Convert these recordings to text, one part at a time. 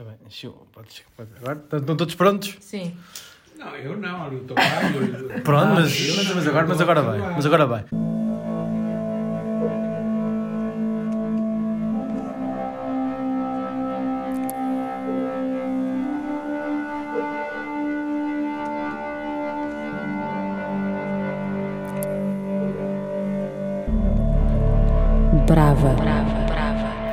Tá bem, encheu. Podes, pode- Agora estão todos prontos? Sim. Não, eu não, ali o tocado. Pronto, mas, mas, mas agora, mas agora vai. Mas agora vai.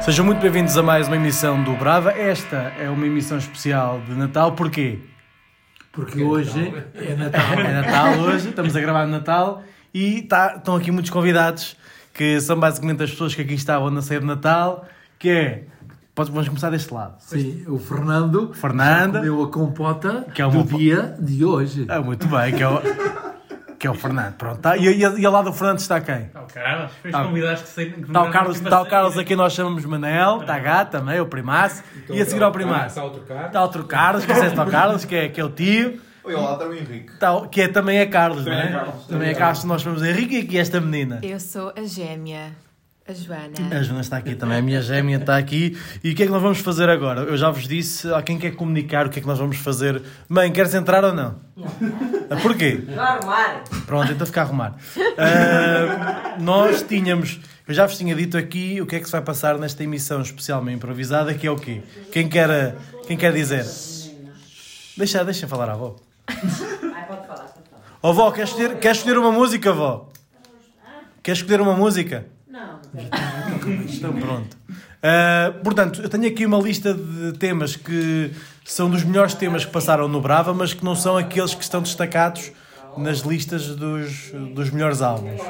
Sejam muito bem-vindos a mais uma emissão do Brava. Esta é uma emissão especial de Natal. Porquê? Porque hoje é Natal. É Natal hoje, estamos a gravar no Natal e tá- estão aqui muitos convidados que são basicamente as pessoas que aqui estavam na ceia de Natal, que é... pode- Vamos começar deste lado. Sim, o Fernando Fernanda. comeu a compota Que é do uma- dia de hoje. Ah, muito bem, que é o, que é o Fernando. Pronto, tá. e, e, e ao lado do Fernando está quem? Está o Carlos, fez Tá. convidados que sei que Está o Carlos, está o Carlos a quem nós chamamos Manel, está a gata também, o primaço, e a seguir ao primaço. Está outro cara. Está outro Carlos, que é o Carlos, que é, que é o tio, Oi, olá, está o Henrique. O- que é, também é Carlos, não Também é? é Carlos. Também é Carlos, nós chamamos Henrique e aqui esta menina. Eu sou a gêmea, a Joana. A Joana está aqui também, a minha gêmea está aqui. E o que é que nós vamos fazer agora? Eu já vos disse, a quem quer comunicar o que é que nós vamos fazer. Mãe, queres entrar ou não? Ah, Porquê? arrumar. Pronto, então fica a arrumar. Ah, nós tínhamos, eu já vos tinha dito aqui o que é que se vai passar nesta emissão especialmente improvisada, que é o quê? Quem quer, quem quer dizer? Deixa, deixa falar a avó. Ai, pode falar, pode falar. Ó vó, queres escolher, queres escolher uma música, vó? Queres escolher uma música? Não. Então pronto. Ah, portanto, eu tenho aqui uma lista de temas que são dos melhores temas que passaram no Brava, mas que não são aqueles que estão destacados nas listas dos, dos melhores álbuns.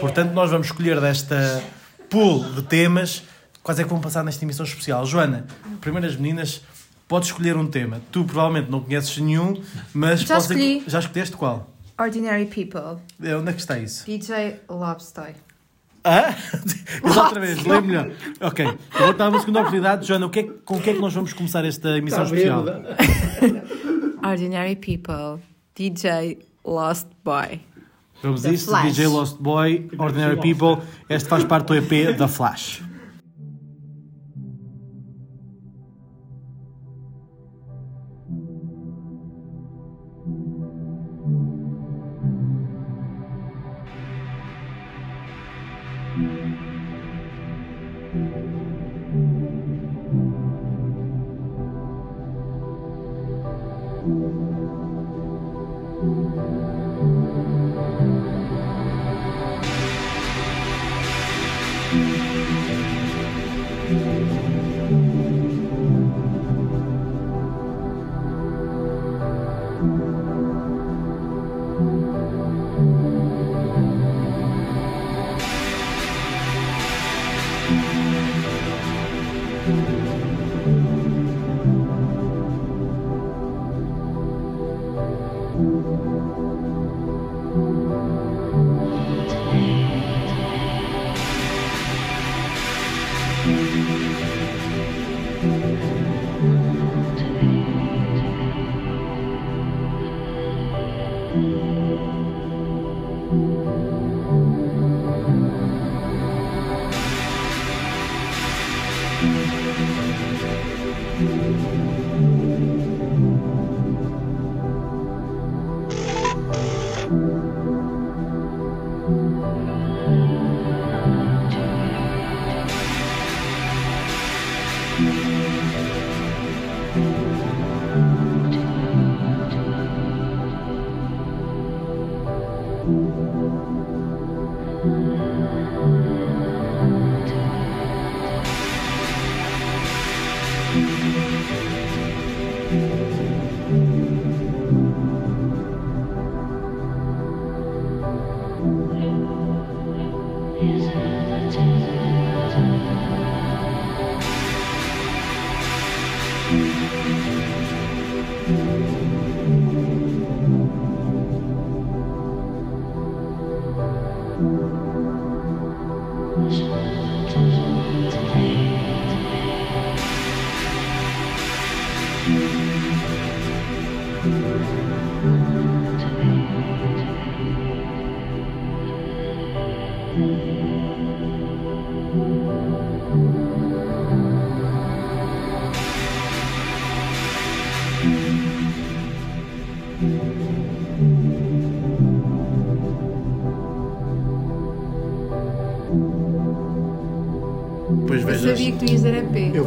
Portanto, nós vamos escolher desta pool de temas quais é que vão passar nesta emissão especial. Joana, primeiras meninas, podes escolher um tema. Tu provavelmente não conheces nenhum, mas Já que- escolhi. já escolheste qual? Ordinary People, É, Onde é que está isso? DJ Lobster. Ah? Diz outra vez, lê melhor. Ok, eu vou dar uma segunda oportunidade. Joana, o que é, com o que é que nós vamos começar esta emissão especial? Ordinary People, DJ Lost Boy. Vamos a isso, Flash. DJ Lost Boy, Ordinary People. Este faz parte do EP da Flash.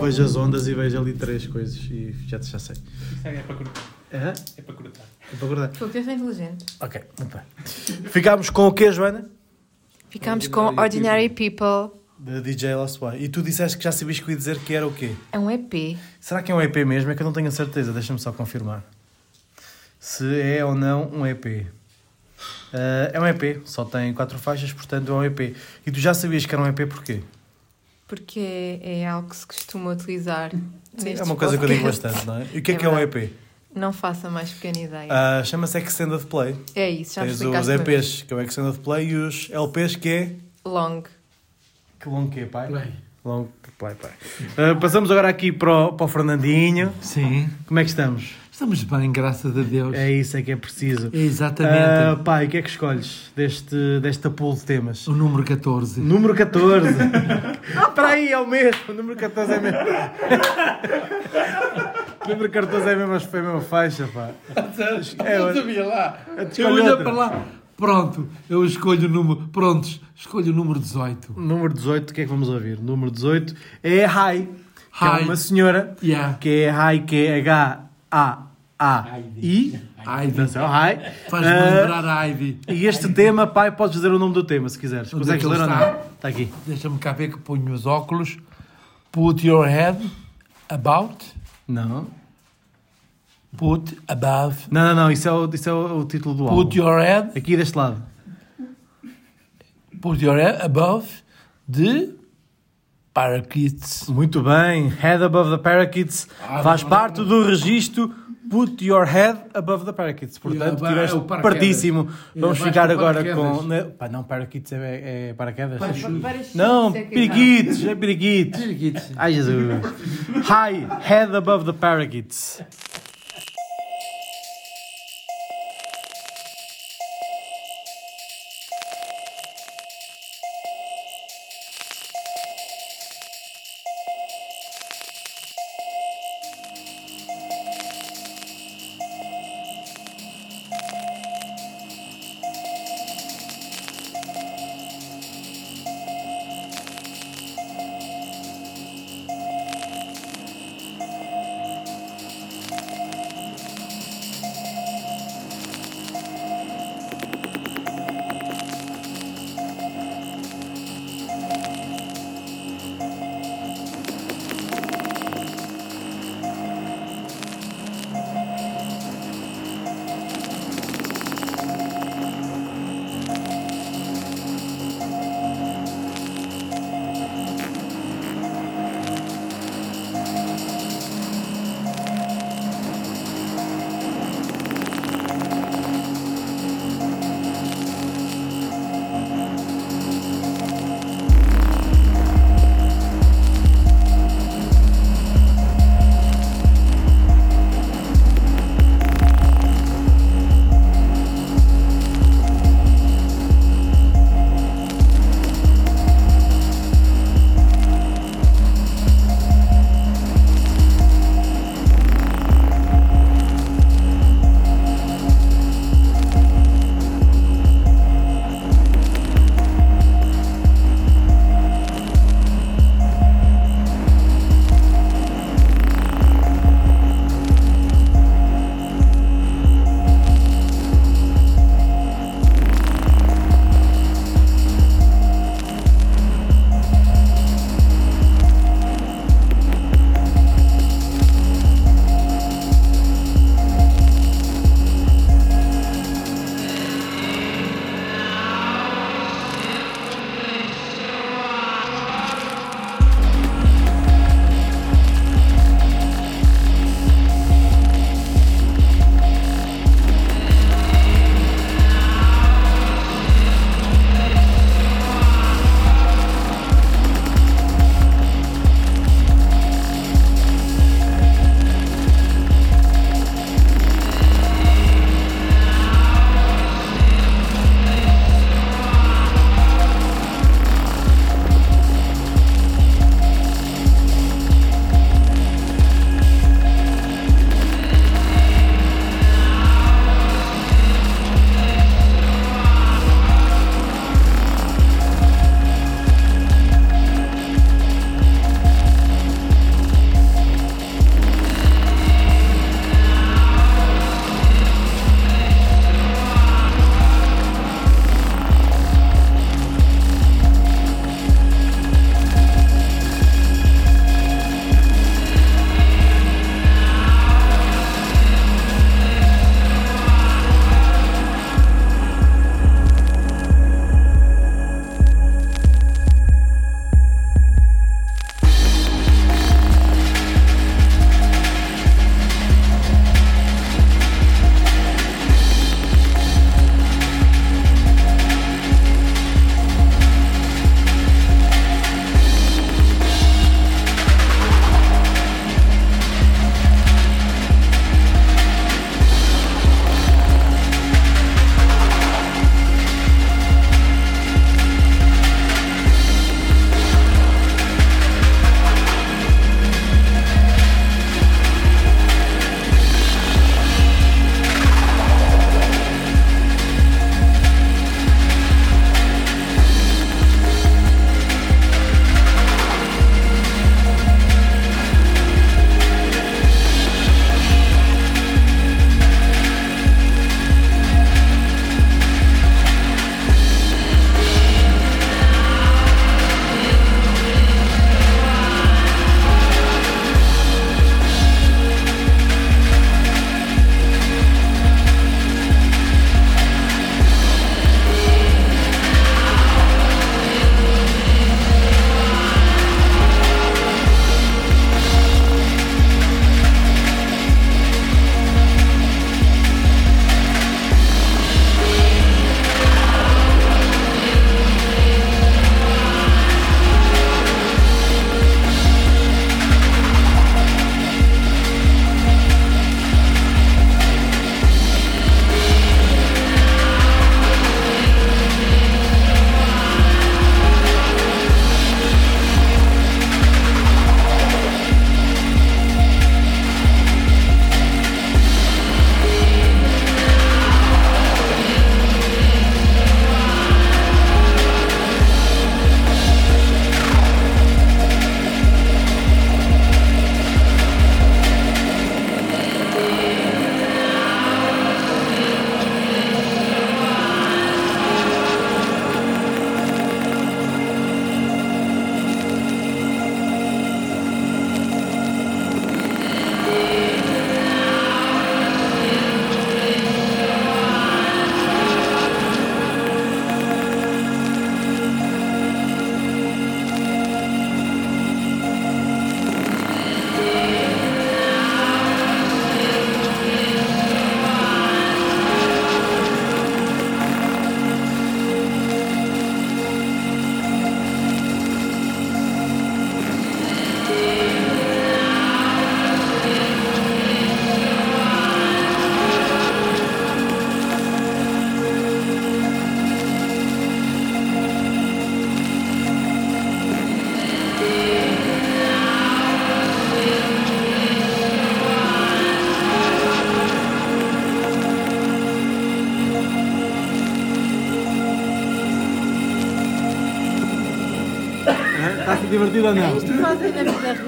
Vejo as ondas e vejo ali três coisas e já, já sei. Isso é para cortar. Aham, É para cortar. é para guardar. Foi que és inteligente. Ok, muito bem. Ficámos com o quê, Joana? Ficámos com Ordinary People. Da DJ Lost Boy. E tu disseste que já sabias que eu ia dizer que era o quê? É um EP. Será que é um EP mesmo? É que eu não tenho a certeza, deixa-me só confirmar. Se é ou não um EP. Ah, é um EP, só tem quatro faixas, portanto é um EP. E tu já sabias que era um EP porquê? Porque é algo que se costuma utilizar. Sim, é uma coisa que eu digo bastante, não é? E o que é, É que é um. EP? Não faça mais pequena ideia. Ah, Chama-se Extended Play. é isso, já Tens os. EPs, que é o Extended Play, e os LPs, que é. Long. Que longo que é, pai? Bem, Longo play, pai. Ah, passamos agora aqui para o, para o Fernandinho. sim. Como é que estamos? Estamos bem, graças a Deus. É isso, é que é preciso. É exatamente. Ah, pai, o que é que escolhes deste, desta pool de temas? O número 14. Número 14. Espera aí, é o mesmo. O número 14 é mesmo. O número 14 é mesmo, mas foi a mesma faixa, pá. É, Eu sabia lá. Eu olhei para lá. Pronto, eu escolho o número. Prontos, escolho o número 18. Número 18, o que é que vamos ouvir? Número 18 é Hi, que é uma senhora Yeah. que é Hi, que é H-A-A-I. Ivy. Atenção, Hi. Faz-me Ah, lembrar a Ivy. E este tema, pai, podes dizer o nome do tema se quiseres. Onde Consegues é que ler ou ele não? está? Está aqui. Deixa-me cá ver que ponho os óculos. Put your head about. Não. Put above. Não, não, não. Isso é o, isso é o, o título do álbum. Put your head. Aqui deste lado. Put your head above the parakeets. Muito bem. Head above the parakeets Ah, faz não, parte do registro Put your head above the parakeets. Portanto, Yeah, tiveste é. Yeah, Vamos ficar agora paraquedas. com. né? Pá, não, paraquetes é, é paraquedas? Parachutes Não, é periquitos, é periquitos. Parakeets. Ai, Jesus. High, head above the parakeets.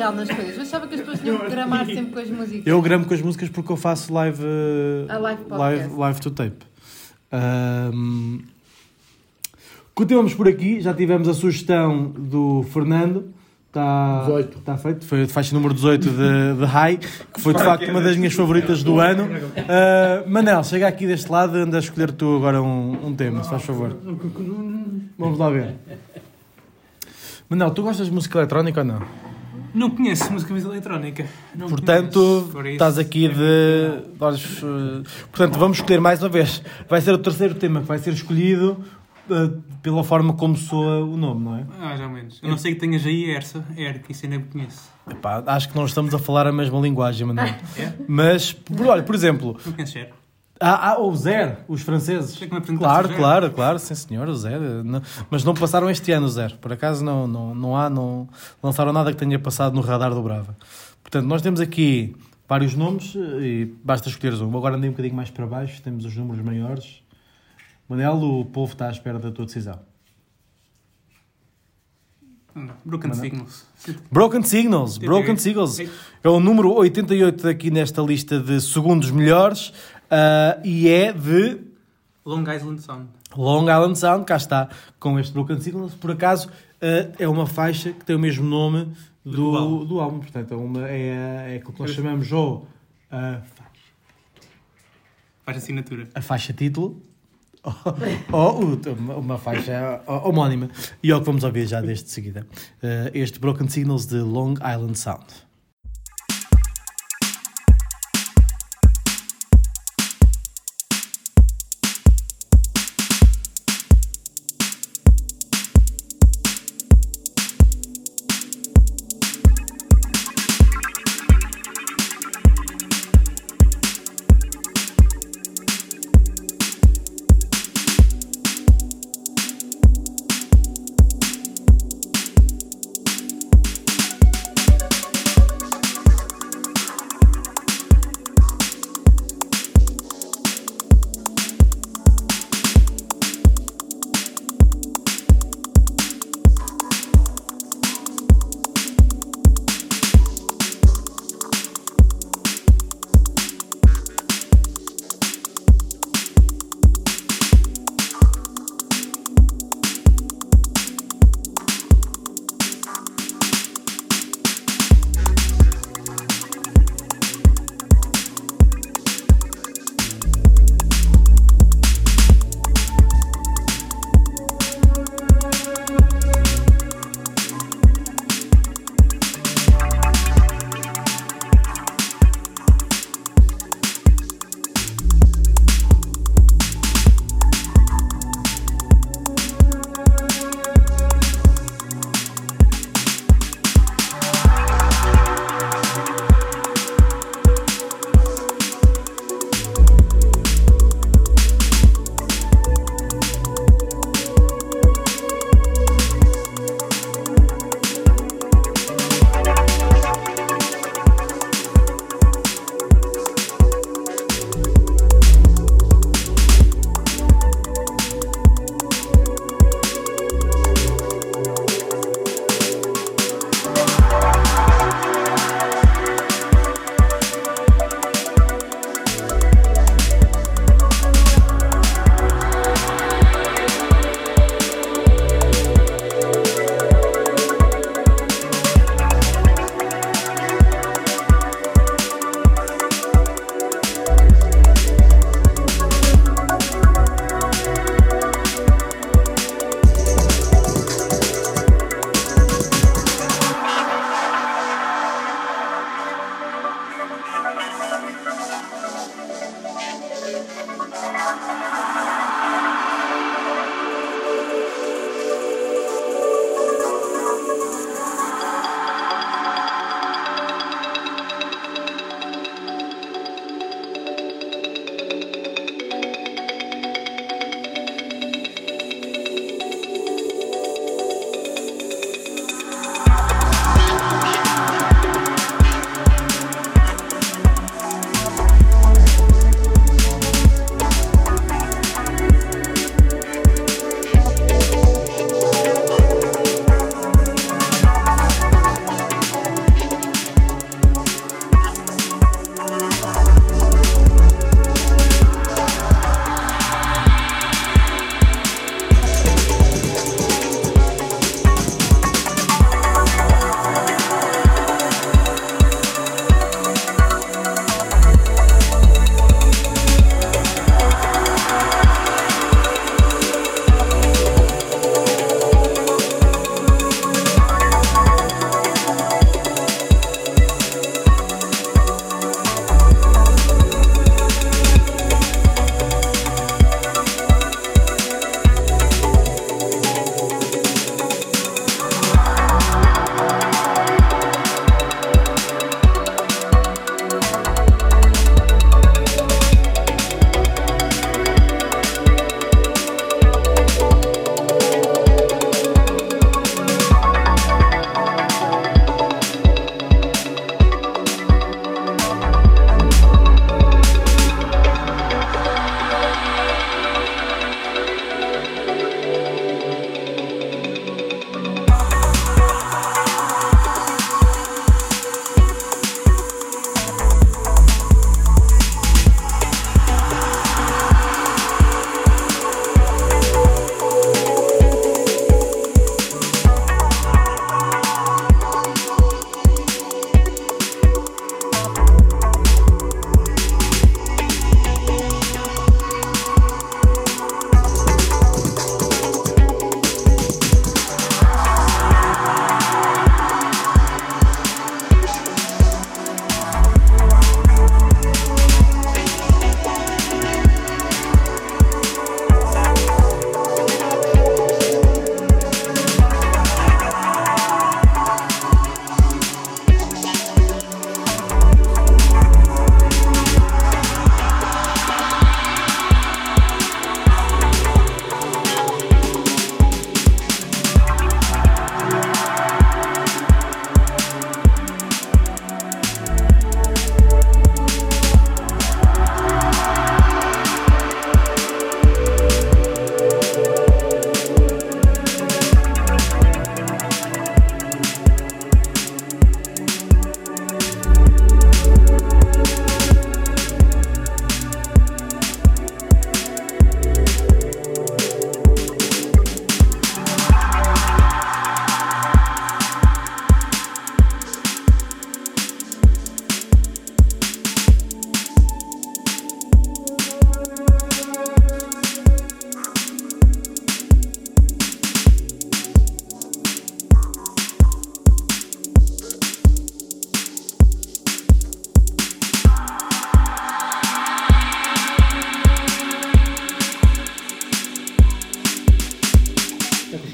Real nas coisas. Eu achava que as pessoas tinham que gramar sempre com as músicas. Eu gramo com as músicas porque eu faço live, A live podcast. live, live to tape. Ahm, continuamos por aqui, já tivemos a sugestão do Fernando. Está, 18. está feito, foi a faixa número 18 de, de High, que foi de facto uma das minhas favoritas do ano. Ah, Manel, chega aqui deste lado, anda a escolher tu agora um, um tema, se faz favor. Vamos lá ver. Manel, tu gostas de música eletrónica ou não? Não conheço música mais eletrónica. Não Portanto, conheço. Estás aqui de. de olhos, eh, Portanto, vamos escolher mais uma vez. Vai ser o terceiro tema que vai ser escolhido eh, pela forma como soa o nome, não é? Mais ou menos. Eu não sei que tenhas aí Ersa, Er, que isso ainda me conheço. Epá, acho que não estamos a falar a mesma linguagem, Manuel. É? Mas, por- olha, por exemplo, Não conheces Er? Há, há o Zer, os franceses. Apresentaste Claro, Zer. claro, claro, sim senhor, o Zer. Não- mas não passaram este ano o Zer. Por acaso não, não, não há, não lançaram nada que tenha passado no radar do Brava. Portanto, nós temos aqui vários nomes eh, e basta escolheres um. Agora andei um bocadinho mais para baixo, temos os números maiores. Manel, o povo está à espera da tua decisão. Broken Mano. Signals. Broken Signals, Broken Signals. É o número 88 aqui nesta lista de segundos melhores ah, e é de Long Island Sound. Long Island Sound, cá está, com este Broken Signals. Por acaso, ah, é uma faixa que tem o mesmo nome do, Do álbum. do álbum. Portanto, é, uma, é, é aquilo que nós chamamos ou a, Faz assinatura. a faixa título ou, uma- faixa homónima. E é o que vamos ouvir já desde seguida. Ah, este Broken Signals de Long Island Sound.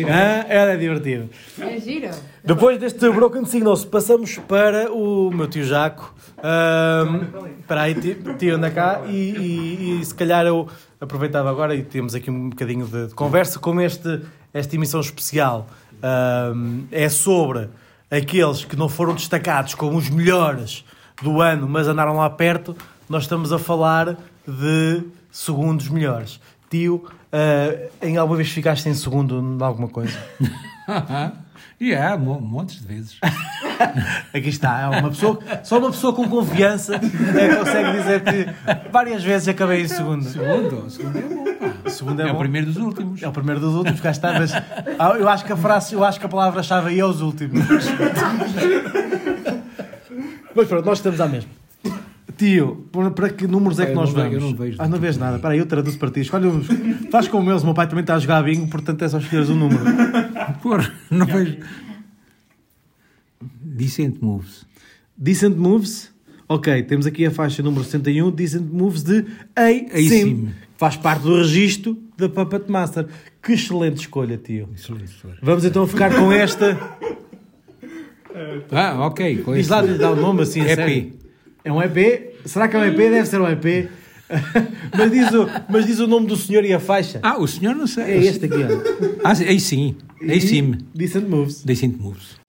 Ela é divertido. É giro. Depois deste Broken Signals, passamos para o meu tio Jaco. Ahm, Espera aí, tio, anda cá. E, e- e se calhar eu aproveitava agora e temos aqui um bocadinho de, de conversa. Como este, esta emissão especial ahm, é sobre aqueles que não foram destacados como os melhores do ano, mas andaram lá perto, nós estamos a falar de segundos melhores. Tio, ah, em alguma vez ficaste em segundo em alguma coisa? E há mo- montes de vezes. Aqui está, é uma pessoa, só uma pessoa com confiança é que consegue dizer que várias vezes acabei em segundo. Segundo, segundo é bom, pá. O segundo é, É o bom. primeiro dos últimos. É o primeiro dos últimos, cá está, mas ah, eu acho que a frase, eu acho que a palavra-chave aí é os últimos. Mas pronto, nós estamos à mesma. Tio, para, que números é que Eu nós vamos? eu não vejo Ah, não do vês tipo nada. Espera aí, eu traduzo para ti. Escolhe uns. Faz como eles, o meu pai também está a jogar bingo, portanto é só escolheres um número. Porra, não vejo. Decent moves. Decent Moves. Ok, temos aqui a faixa número 61, Decent Moves de A-Sim. Faz parte do registro da Puppet Master. Que excelente escolha, tio. Excelente história. Vamos então ficar com esta. Ah, ok. Com Diz lá, lá o nome assim, a EP. É um EP? Será que é um EP? Deve ser um EP. mas, diz o, mas diz o nome do senhor e a faixa. Ah, o senhor não sei. É este aqui, olha. Ah, aí sim. Aí sim. Decent Moves. Decent moves.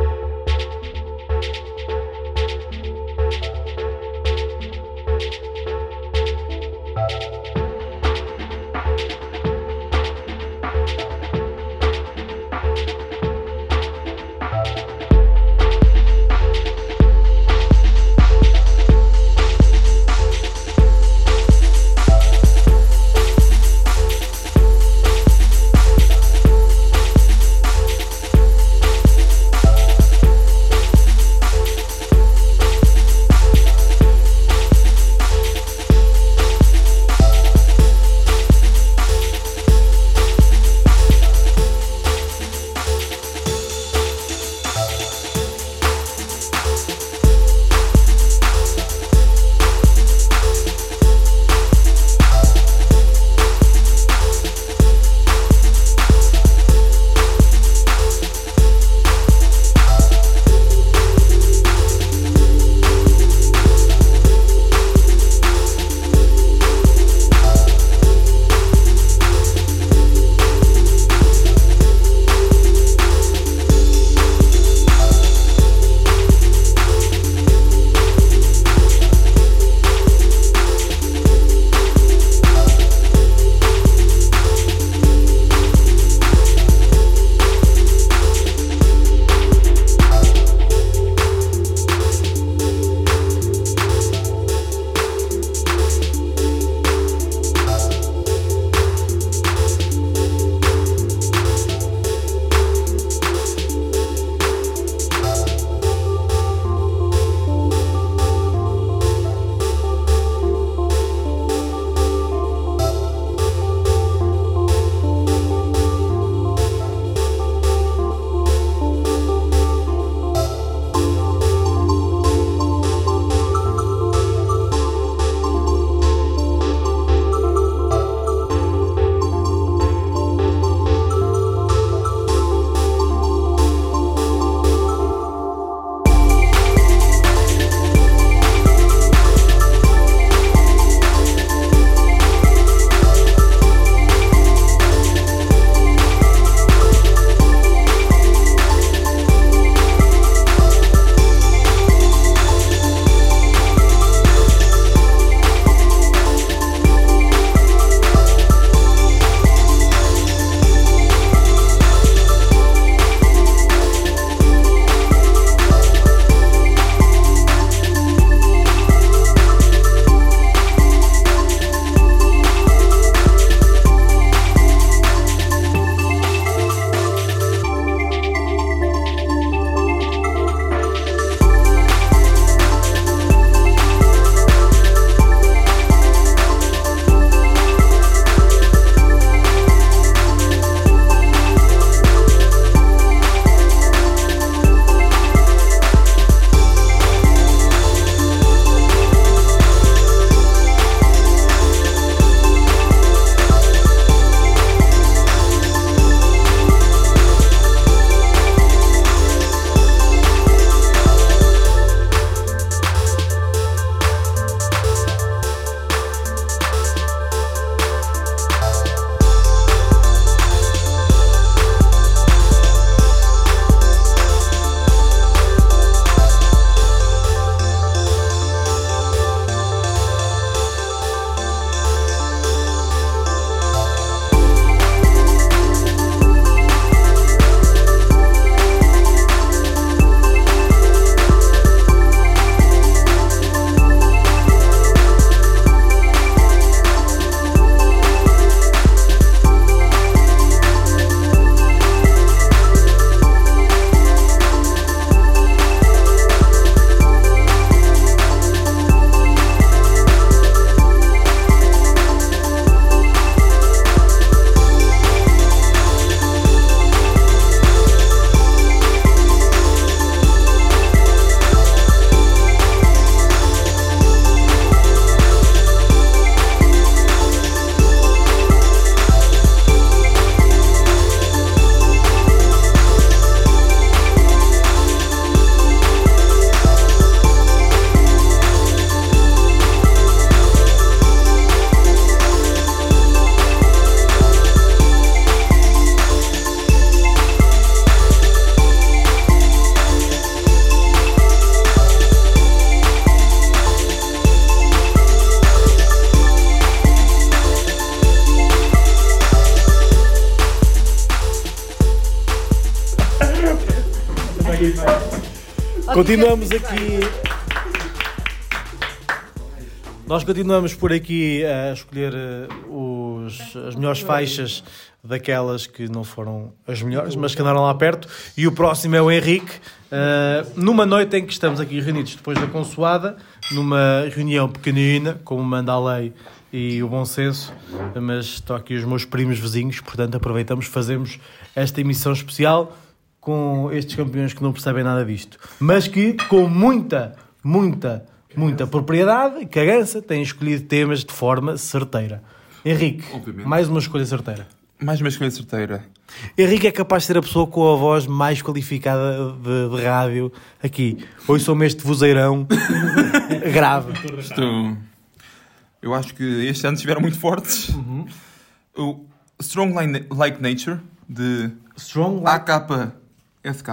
Continuamos aqui. Nós continuamos por aqui a escolher eh, os, as melhores faixas daquelas que não foram as melhores, mas que andaram lá perto. E o próximo é o Henrique. eh, numa noite em que estamos aqui reunidos depois da consoada, numa reunião pequenina, como manda a lei e o bom senso, mas estão aqui os meus primos vizinhos, portanto aproveitamos, fazemos esta emissão especial com estes campeões que não percebem nada disto, mas que com muita, muita, muita propriedade e cagança têm escolhido temas de forma certeira. Henrique, Obviamente. mais uma escolha certeira. Mais uma escolha certeira. Henrique é capaz de ser a pessoa com a voz mais qualificada de, de rádio aqui. Hoje sou-me este vozeirão grave. Estou... Eu acho que este ano estiveram muito fortes. O Strong Like Nature, de Strong like... AKSK,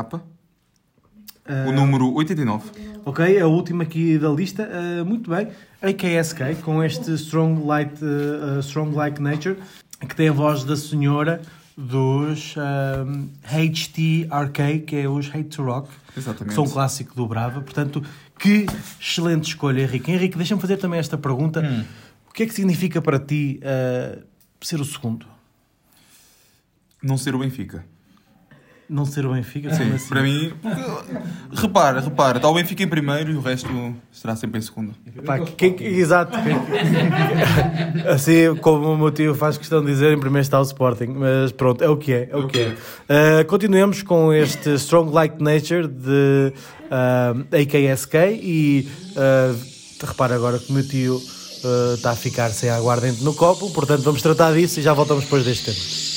o número 89. Ok, a última aqui da lista. Uh, muito bem. AKSK, com este Strong, Light, uh, uh, Strong Like Nature, que tem a voz da senhora dos um, HTRK, que é os Hate to Rock, Exatamente. que são um clássico do Brava. Portanto, que excelente escolha, Henrique. Henrique, deixa-me fazer também esta pergunta. O que é que significa para ti uh, ser o segundo? Não ser o Benfica. Não ser o Benfica? Sim, assim? para mim... porque, repara, repara. Está o Benfica em primeiro e o resto estará sempre em segundo. Pá, quem- exato. quem- assim como o meu tio faz questão de dizer, em primeiro está o Sporting. Mas pronto, é o que é. É o que é. Uh, continuemos com este Strong Like Nature de uh, AKSK e uh, repara agora que o meu tio uh, está a ficar sem aguardente no copo, portanto vamos tratar disso e já voltamos depois deste tema.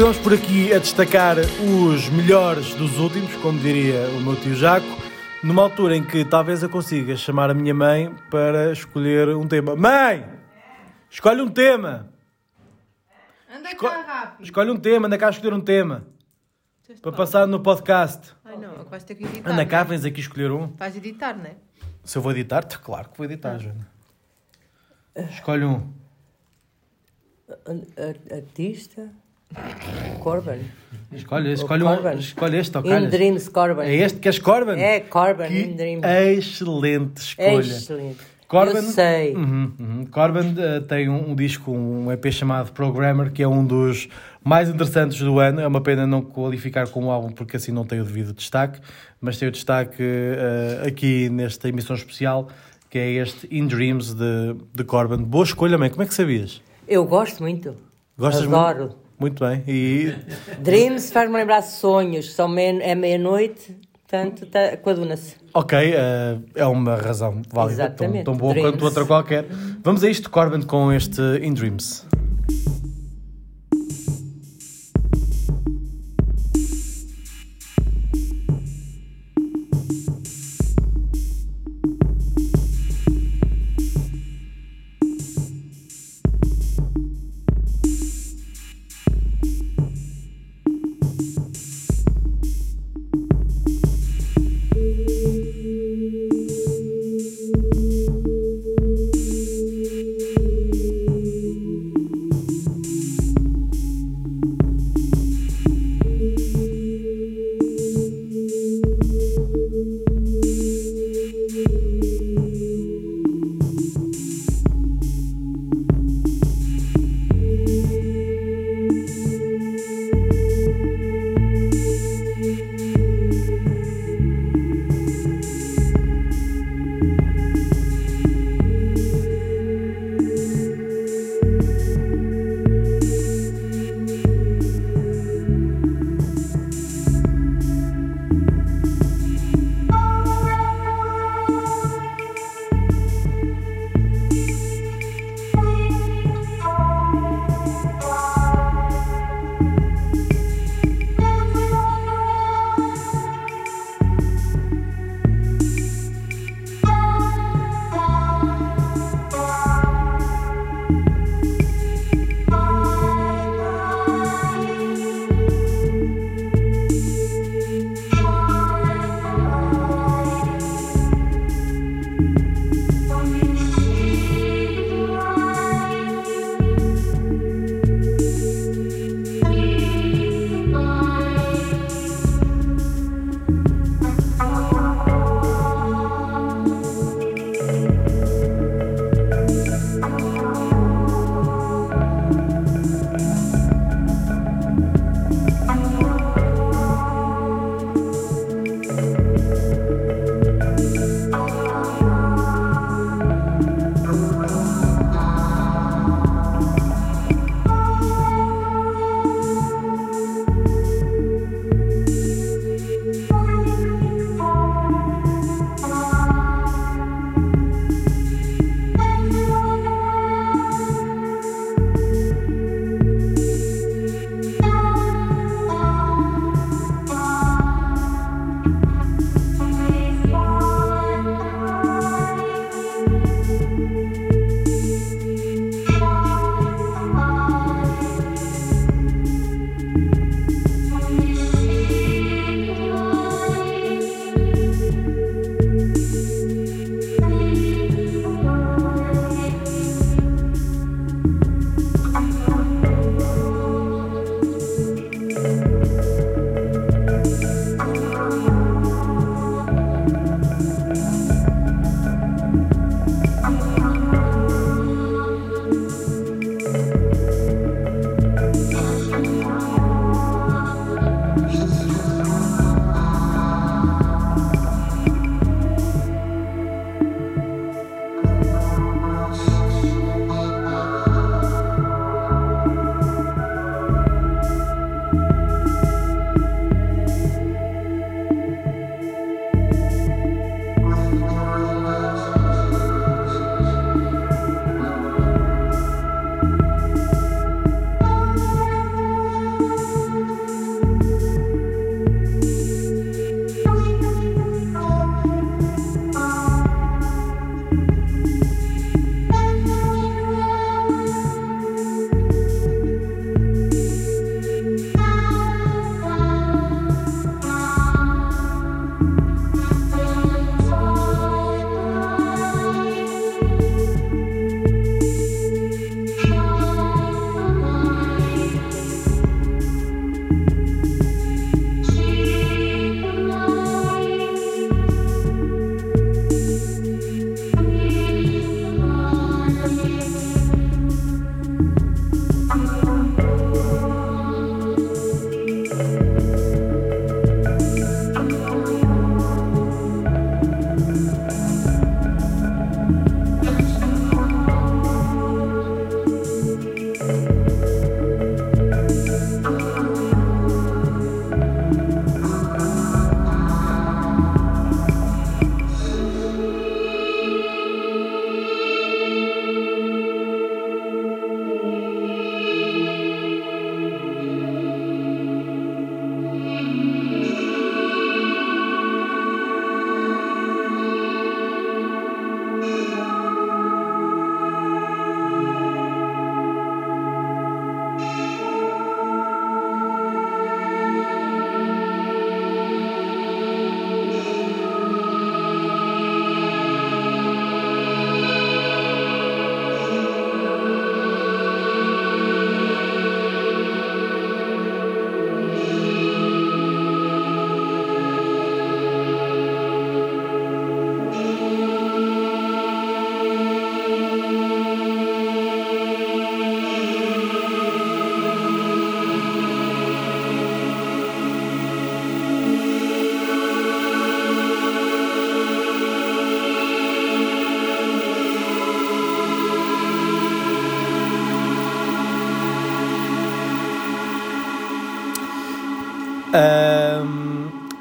Continuamos por aqui a destacar os melhores dos últimos, como diria o meu tio Jaco, numa altura em que talvez eu consiga chamar a minha mãe para escolher um tema. Mãe! Escolhe um tema! Anda Esco- cá rápido. Escolhe um tema, anda cá a escolher um tema. Para passar no podcast. Ai não, vais ter que editar. Anda cá, né? vens aqui escolher um. Vais editar, não é? Se eu vou editar, tá claro que vou editar, Joana. Escolhe um. Artista? Corbin. Escolhe, escolhe, um, escolhe este, ó, In. Dreams Corbin. É este que és Corbin? É, Corbin, Que In Dreams. excelente escolha. Excelente. Corbin, Eu sei. Uhum, uhum. Corbin eh, tem um, um disco, um EP chamado Programmer, que é um dos mais interessantes do ano. É uma pena não qualificar como álbum, porque assim não tem o devido destaque, mas tem o destaque eh, aqui nesta emissão especial, que é este In Dreams de, de Corbin. Boa escolha, mãe. Como é que sabias? Eu gosto muito. Gostas Adoro. muito? Muito bem. E Dreams faz-me lembrar sonhos. São meia- é meia-noite, portanto, tá, coaduna-se. Ok, eh, é uma razão válida, tão, Exatamente. tão boa Dreams. quanto outra qualquer. Vamos a isto, Corbin, com este In Dreams.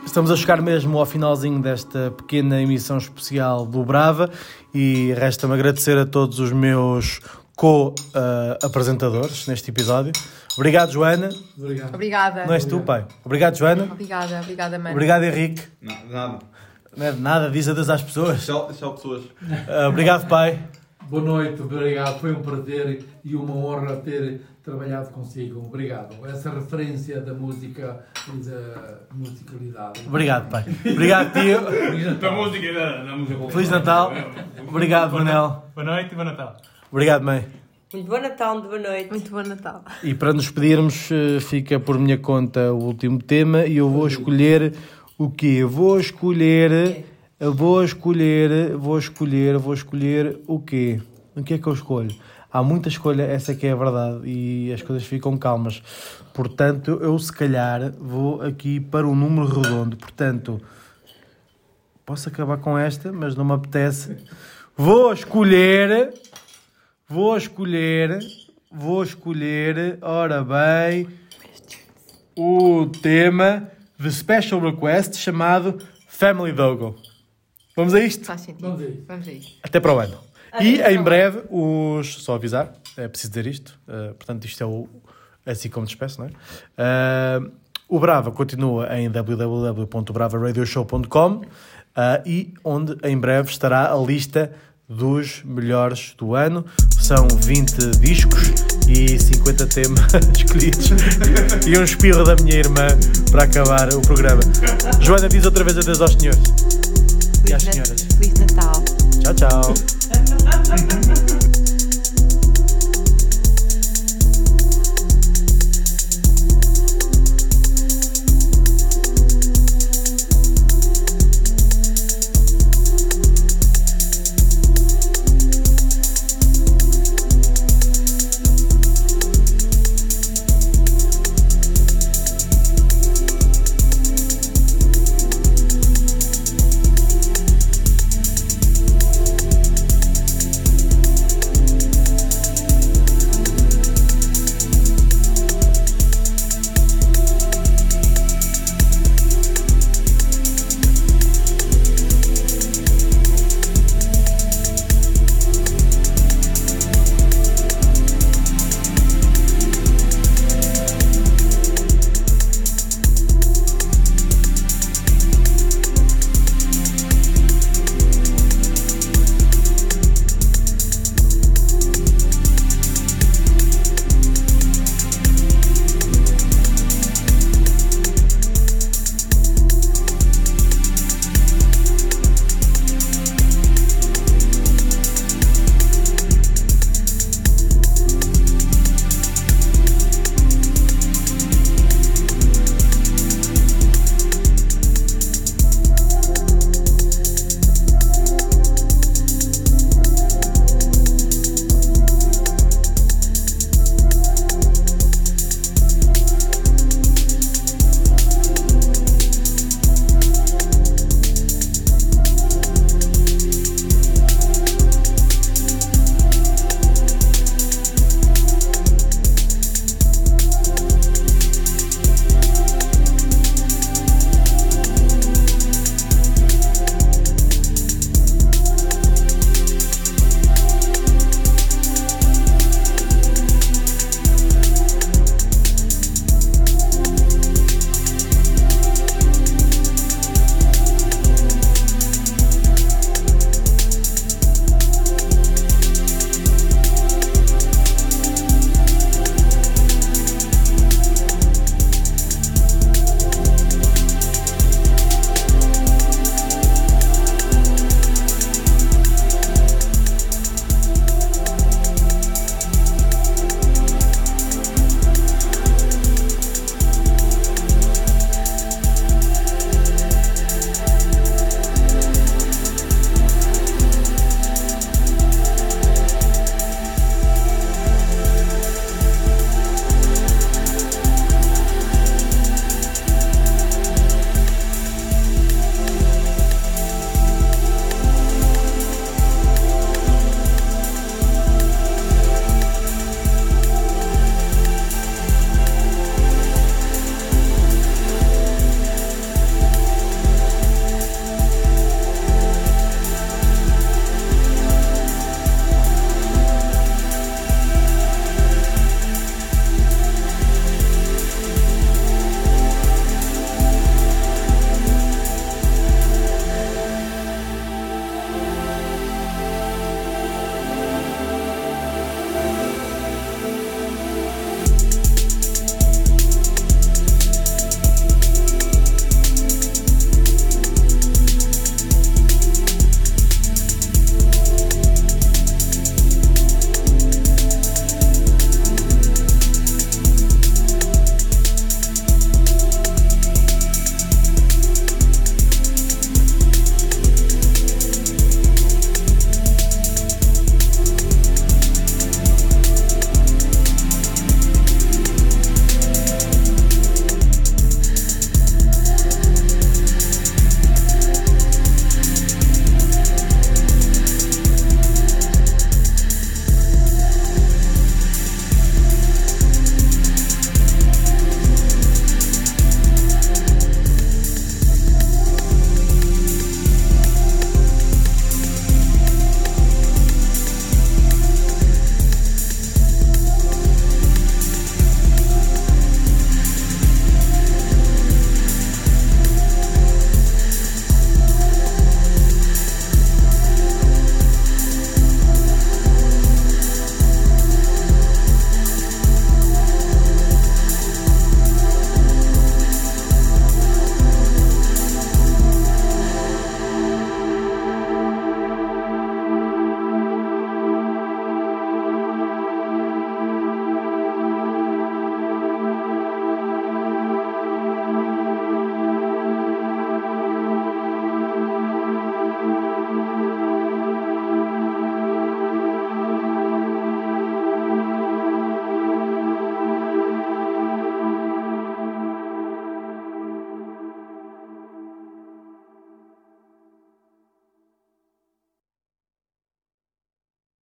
Estamos a chegar mesmo ao finalzinho desta pequena emissão especial do Brava e resta-me agradecer a todos os meus co-apresentadores neste episódio. Obrigado, Joana. Obrigado. Obrigada. Não és tu, pai? Obrigado, Joana. Obrigada, obrigada, mano. Obrigado, Henrique. Nada. Não é de nada, diz adeus às pessoas. Tchau, tchau pessoas. Ah, obrigado, pai. Boa noite, obrigado. Foi um prazer e uma honra ter trabalhado consigo. Obrigado. Essa referência da música e da musicalidade. Obrigado, pai. Obrigado, tio. Da música, da, da música. Feliz Natal. Obrigado, Manel. Boa noite e bom Natal. Obrigado, mãe. Muito boa Natal, muito boa noite. Muito bom Natal. E para nos despedirmos, eh, fica por minha conta o último tema e eu vou escolher o quê? Eu vou escolher, eu vou escolher, vou escolher, vou escolher o quê? O que é que eu escolho? Há muita escolha, essa que é a verdade e as coisas ficam calmas. Portanto, eu se calhar vou aqui para um número redondo. Portanto, posso acabar com esta, mas não me apetece. Vou escolher Vou escolher, vou escolher, ora bem, o tema de Special Request chamado Family Dogo. Vamos a isto? Faz sentido. Vamos a isso. Vamos a isso. Até para o ano. E em breve, os, só avisar, é preciso dizer isto, eh, portanto, isto é o, assim como despeço, não é? Eh, o Brava continua em www.bravaradioshow.com eh, e onde em breve estará a lista dos melhores do ano. São 20 discos e 50 temas escolhidos e um espirro da minha irmã para acabar o programa. Joana, diz outra vez adeus aos senhores Luís, Nat... Natal. Ciao.